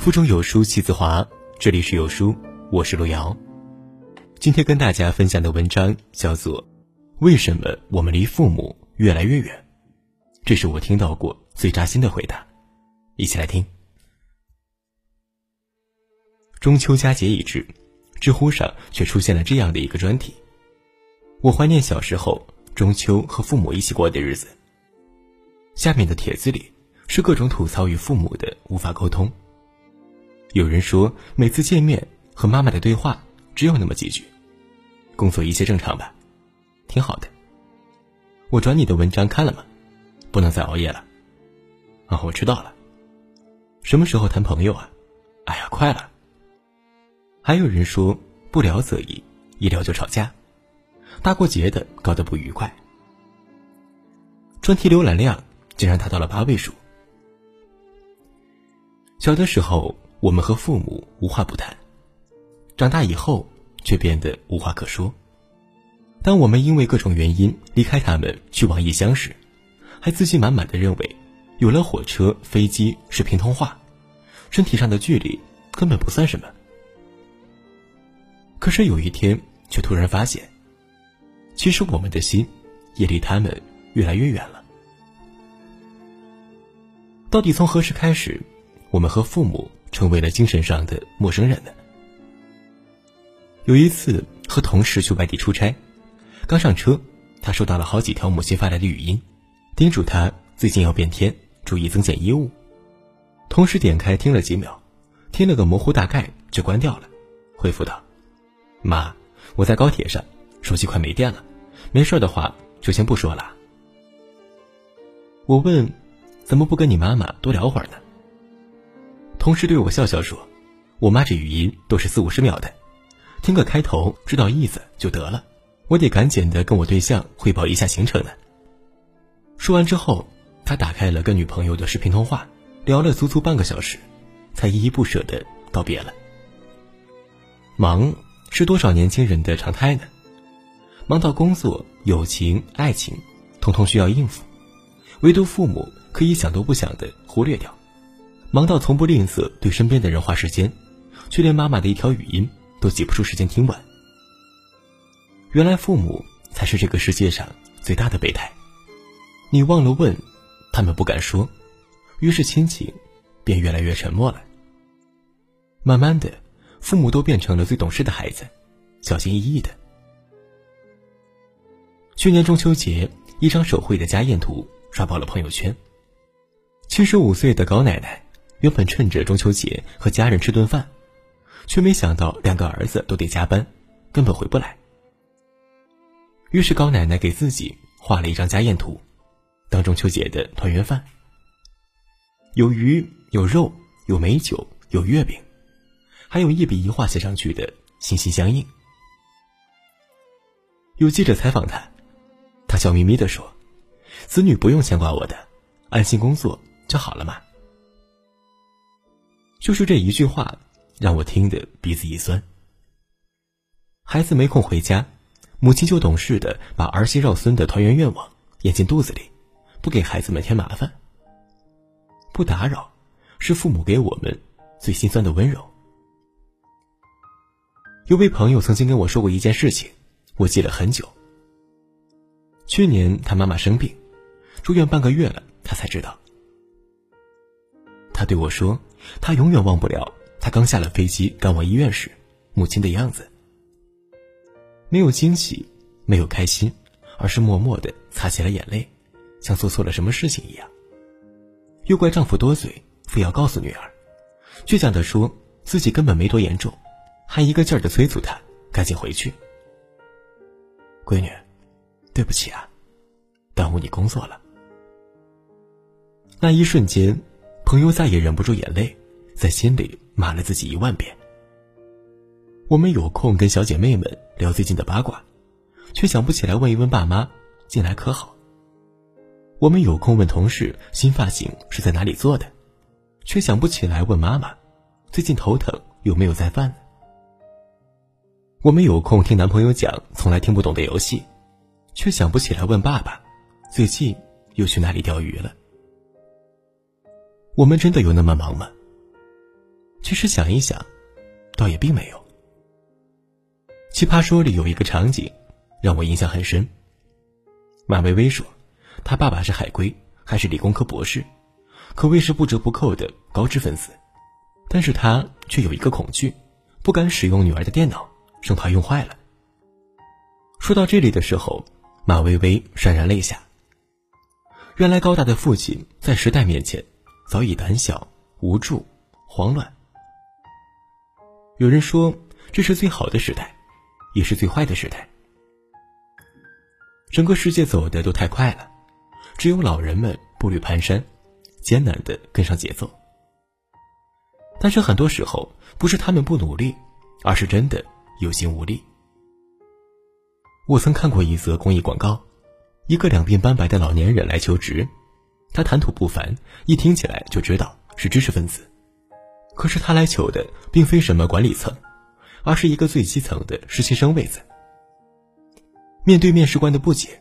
腹中有书气自华，这里是有书，我是路遥。今天跟大家分享的文章叫做《为什么我们离父母越来越远》，这是我听到过最扎心的回答。一起来听。中秋佳节已至，知乎上却出现了这样的一个专题：我怀念小时候中秋和父母一起过的日子。下面的帖子里是各种吐槽与父母的无法沟通。有人说，每次见面和妈妈的对话只有那么几句。工作一切正常吧？挺好的。我转你的文章看了吗？不能再熬夜了。啊，我知道了。什么时候谈朋友啊？哎呀，快了。还有人说，不聊则已，一聊就吵架。大过节的搞得不愉快。专题浏览量竟然达到了八位数。小的时候。我们和父母无话不谈，长大以后却变得无话可说。当我们因为各种原因离开他们去往异乡时，还自信满满的认为，有了火车、飞机视频通话，身体上的距离根本不算什么。可是有一天，却突然发现，其实我们的心也离他们越来越远了。到底从何时开始，我们和父母？成为了精神上的陌生人呢。有一次和同事去外地出差，刚上车，他收到了好几条母亲发来的语音，叮嘱他最近要变天，注意增减衣物。同时点开听了几秒，听了个模糊大概就关掉了，回复道：“妈，我在高铁上，手机快没电了，没事的话就先不说了。”我问：“怎么不跟你妈妈多聊会儿呢？”同事对我笑笑说：“我妈这语音都是四五十秒的，听个开头知道意思就得了。我得赶紧的跟我对象汇报一下行程呢。”说完之后，他打开了跟女朋友的视频通话，聊了足足半个小时，才依依不舍的告别了。忙是多少年轻人的常态呢？忙到工作、友情、爱情，通通需要应付，唯独父母可以想都不想的忽略掉。忙到从不吝啬对身边的人花时间，却连妈妈的一条语音都挤不出时间听完。原来父母才是这个世界上最大的备胎。你忘了问，他们不敢说，于是亲情便越来越沉默了。慢慢的，父母都变成了最懂事的孩子，小心翼翼的。去年中秋节，一张手绘的家宴图刷爆了朋友圈。七十五岁的高奶奶。原本趁着中秋节和家人吃顿饭，却没想到两个儿子都得加班，根本回不来。于是高奶奶给自己画了一张家宴图，当中秋节的团圆饭。有鱼有肉有美酒有月饼，还有一笔一画写上去的心心相印。有记者采访他，他笑眯眯的说：“子女不用牵挂我的，安心工作就好了嘛。”就是这一句话，让我听得鼻子一酸。孩子没空回家，母亲就懂事的把儿媳绕孙的团圆愿望咽进肚子里，不给孩子们添麻烦。不打扰，是父母给我们最心酸的温柔。有位朋友曾经跟我说过一件事情，我记了很久。去年他妈妈生病，住院半个月了，他才知道。他对我说：“他永远忘不了他刚下了飞机赶往医院时，母亲的样子。没有惊喜，没有开心，而是默默的擦起了眼泪，像做错了什么事情一样。又怪丈夫多嘴，非要告诉女儿，倔强的说自己根本没多严重，还一个劲儿的催促她赶紧回去。闺女，对不起啊，耽误你工作了。那一瞬间。”朋友再也忍不住眼泪，在心里骂了自己一万遍。我们有空跟小姐妹们聊最近的八卦，却想不起来问一问爸妈近来可好。我们有空问同事新发型是在哪里做的，却想不起来问妈妈最近头疼有没有在犯。我们有空听男朋友讲从来听不懂的游戏，却想不起来问爸爸最近又去哪里钓鱼了。我们真的有那么忙吗？其实想一想，倒也并没有。奇葩说里有一个场景，让我印象很深。马薇薇说，她爸爸是海归，还是理工科博士，可谓是不折不扣的高知分子，但是她却有一个恐惧，不敢使用女儿的电脑，生怕用坏了。说到这里的时候，马薇薇潸然泪下。原来高大的父亲在时代面前早已胆小、无助、慌乱。有人说，这是最好的时代，也是最坏的时代。整个世界走的都太快了，只有老人们步履蹒跚，艰难的跟上节奏。但是很多时候，不是他们不努力，而是真的有心无力。我曾看过一则公益广告，一个两鬓斑白的老年人来求职，他谈吐不凡，一听起来就知道是知识分子。可是他来求的并非什么管理层，而是一个最基层的实习生位子。面对面试官的不解，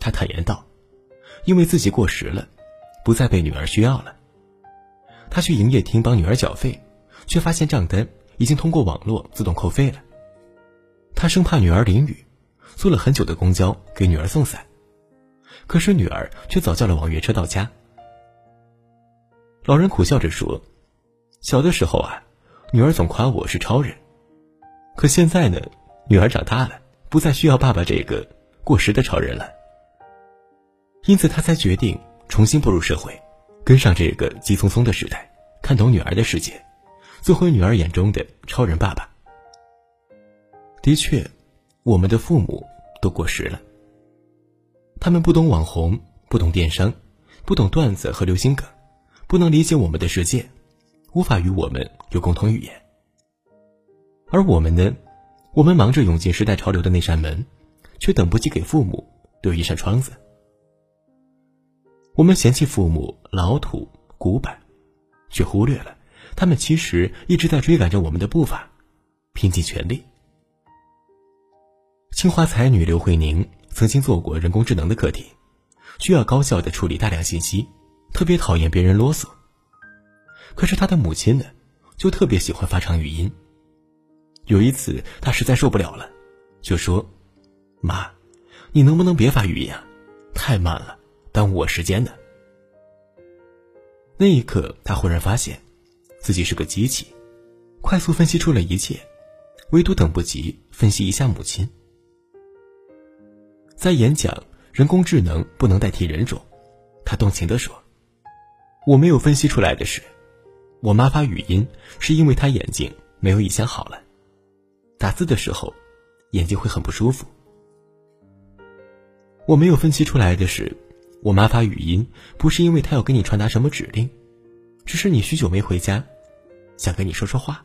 他坦言道：“因为自己过时了，不再被女儿需要了。”他去营业厅帮女儿缴费，却发现账单已经通过网络自动扣费了。他生怕女儿淋雨。坐了很久的公交给女儿送伞，可是女儿却早叫了网约车到家。老人苦笑着说：“小的时候啊，女儿总夸我是超人，可现在呢，女儿长大了，不再需要爸爸这个过时的超人了。因此，他才决定重新步入社会，跟上这个急匆匆的时代，看懂女儿的世界，做回女儿眼中的超人爸爸。的确。”我们的父母都过时了，他们不懂网红，不懂电商，不懂段子和流行梗，不能理解我们的世界，无法与我们有共同语言。而我们呢，我们忙着涌进时代潮流的那扇门，却等不及给父母留一扇窗子。我们嫌弃父母老土古板，却忽略了他们其实一直在追赶着我们的步伐，拼尽全力。清华才女刘慧宁曾经做过人工智能的课题，需要高效的处理大量信息，特别讨厌别人啰嗦。可是他的母亲呢，就特别喜欢发长语音。有一次，他实在受不了了，就说：“妈，你能不能别发语音啊？太慢了，耽误我时间呢。”那一刻，他忽然发现，自己是个机器，快速分析出了一切，唯独等不及分析一下母亲。在演讲，人工智能不能代替人种，他动情地说：“我没有分析出来的是，我妈发语音是因为她眼睛没有以前好了，打字的时候眼睛会很不舒服。我没有分析出来的是，我妈发语音不是因为她要跟你传达什么指令，只是你许久没回家，想跟你说说话。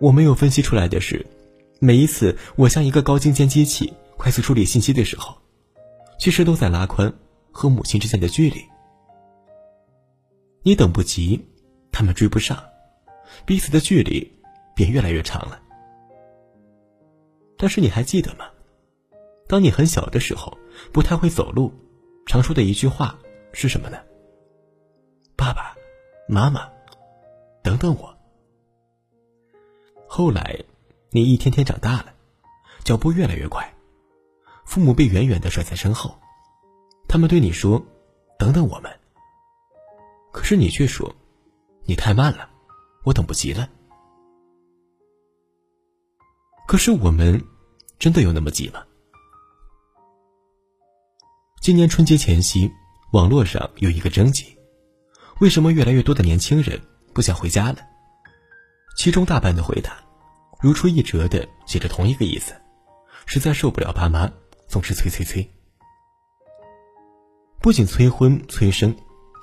我没有分析出来的是。”每一次我像一个高精尖机器快速处理信息的时候，其实都在拉宽和母亲之间的距离。你等不及，他们追不上，彼此的距离便越来越长了。但是你还记得吗？当你很小的时候，不太会走路，常说的一句话是什么呢？爸爸妈妈，等等我。后来。你一天天长大了，脚步越来越快，父母被远远的甩在身后，他们对你说：“等等我们。”可是你却说：“你太慢了，我等不及了。”可是我们真的有那么急吗？今年春节前夕，网络上有一个征集：为什么越来越多的年轻人不想回家了？其中大半的回答。如出一辙的写着同一个意思，实在受不了爸妈总是催催催。不仅催婚催生，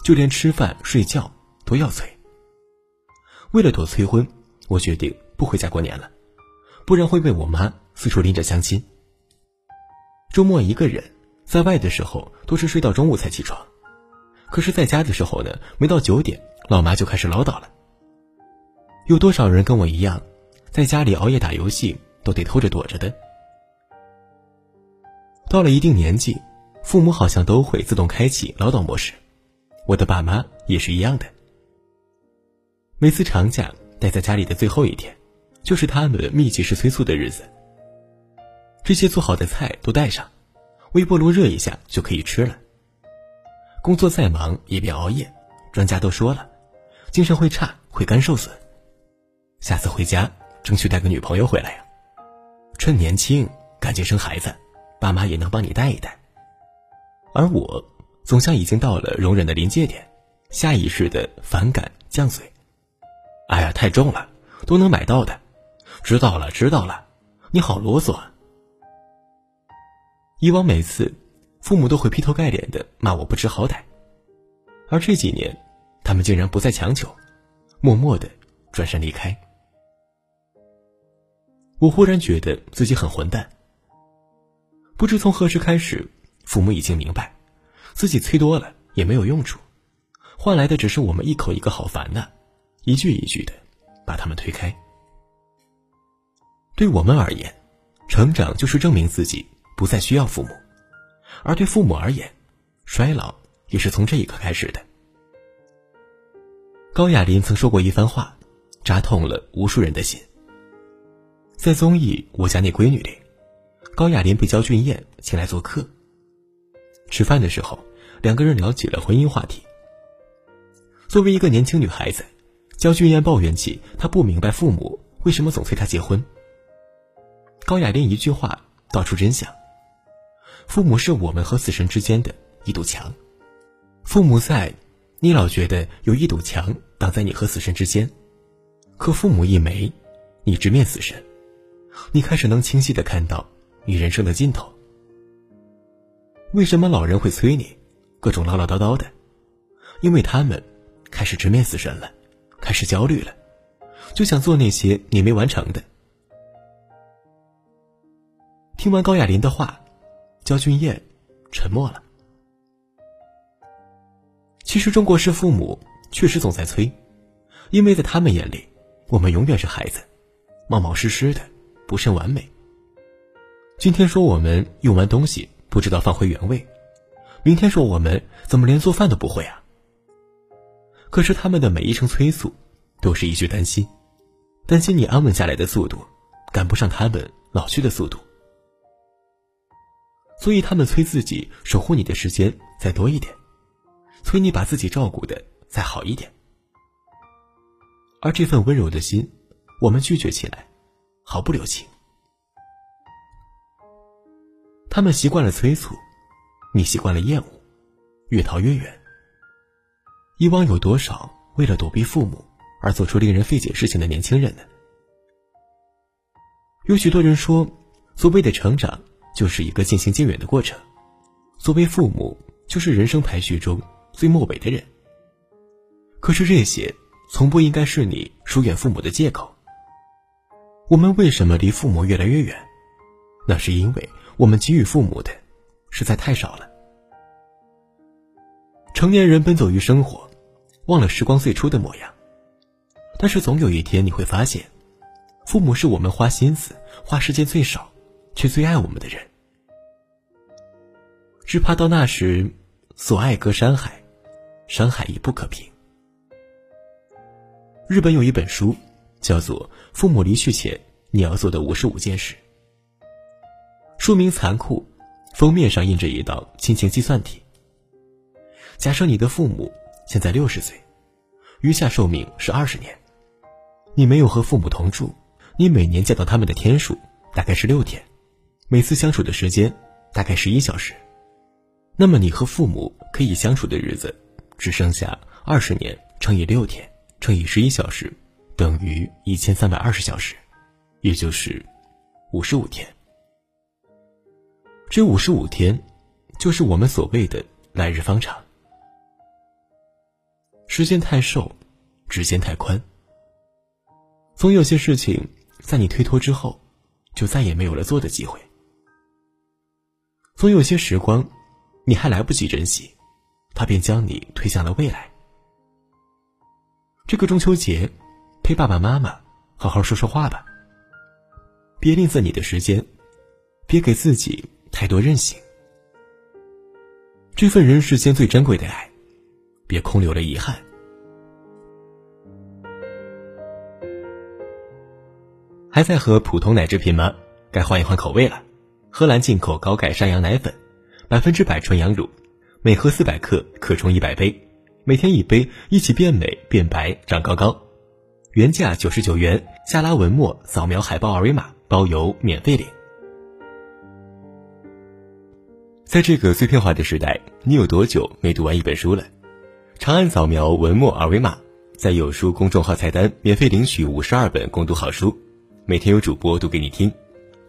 就连吃饭睡觉都要催。为了躲催婚，我决定不回家过年了，不然会被我妈四处拎着相亲。周末一个人在外的时候都是睡到中午才起床，可是在家的时候呢，没到九点，老妈就开始唠叨了。有多少人跟我一样？在家里熬夜打游戏都得偷着躲着的。到了一定年纪，父母好像都会自动开启唠叨模式，我的爸妈也是一样的。每次长假待在家里的最后一天，就是他们密集式催促的日子。这些做好的菜都带上，微波炉热一下就可以吃了。工作再忙也别熬夜，专家都说了，精神会差，会肝受损。下次回家争取带个女朋友回来呀，趁年轻赶紧生孩子，爸妈也能帮你带一带。而我总像已经到了容忍的临界点，下意识的反感犟嘴。哎呀，太重了，都能买到的。知道了，知道了。你好啰嗦啊！以往每次，父母都会劈头盖脸的骂我不知好歹，而这几年，他们竟然不再强求，默默的转身离开。我忽然觉得自己很混蛋。不知从何时开始，父母已经明白，自己催多了也没有用处，换来的只是我们一口一个好烦呐。一句一句的把他们推开。对我们而言，成长就是证明自己不再需要父母；而对父母而言，衰老也是从这一刻开始的。高亚麟曾说过一番话，扎痛了无数人的心。在综艺《我家那闺女》里，高亚麟被焦俊艳请来做客。吃饭的时候，两个人聊起了婚姻话题。作为一个年轻女孩子。焦俊艳抱怨起，她不明白父母为什么总催她结婚。高雅莲一句话道出真相：父母是我们和死神之间的一堵墙，父母在，你老觉得有一堵墙挡在你和死神之间；可父母一没，你直面死神，你开始能清晰的看到你人生的尽头。为什么老人会催你，各种唠唠叨叨的？因为他们开始直面死神了。开始焦虑了，就想做那些你没完成的。听完高亚麟的话，焦俊艳沉默了。其实中国式父母确实总在催，因为在他们眼里，我们永远是孩子，冒冒失失的，不甚完美。今天说我们用完东西不知道放回原位，明天说我们怎么连做饭都不会啊？可是他们的每一声催促，都是一句担心，担心你安稳下来的速度赶不上他们老去的速度，所以他们催自己守护你的时间再多一点，催你把自己照顾的再好一点。而这份温柔的心，我们拒绝起来毫不留情。他们习惯了催促，你习惯了厌恶，越逃越远。以往有多少为了躲避父母而做出令人费解事情的年轻人呢？有许多人说，所谓的成长就是一个渐行渐远的过程，所谓父母就是人生排序中最末尾的人。可是这些从不应该是你疏远父母的借口。我们为什么离父母越来越远？那是因为我们给予父母的实在太少了。成年人奔走于生活。忘了时光最初的模样，但是总有一天你会发现，父母是我们花心思、花时间最少，却最爱我们的人。只怕到那时，所爱隔山海，山海已不可平。日本有一本书，叫做《父母离去前你要做的五十五件事》，书名残酷，封面上印着一道亲情计算题。假设你的父母。现在六十岁，余下寿命是二十年。你没有和父母同住，你每年见到他们的天数大概是六天，每次相处的时间大概十一小时。那么你和父母可以相处的日子只剩下二十年乘以六天乘以十一小时，等于一千三百二十小时，也就是五十五天。这五十五天，就是我们所谓的来日方长。时间太瘦，指尖太宽。总有些事情，在你推脱之后，就再也没有了做的机会。总有些时光，你还来不及珍惜，他便将你推向了未来。这个中秋节，陪爸爸妈妈好好说说话吧。别吝啬你的时间，别给自己太多任性。这份人世间最珍贵的爱。别空留了遗憾。还在喝普通奶制品吗？该换一换口味了。荷兰进口高钙山羊奶粉，百分之百纯羊乳，每盒四百克可冲一百杯，每天一杯，一起变美变白长高高。原价九十九元，下拉文末扫描海报二维码，包邮免费领。在这个碎片化的时代，你有多久没读完一本书了？长按扫描文末二维码，在有书公众号菜单免费领取五十二本共读好书，每天有主播读给你听。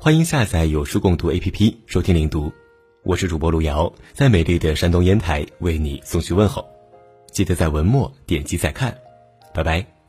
欢迎下载有书共读 APP 收听领读。我是主播路遥，在美丽的山东烟台为你送去问候。记得在文末点击再看，拜拜。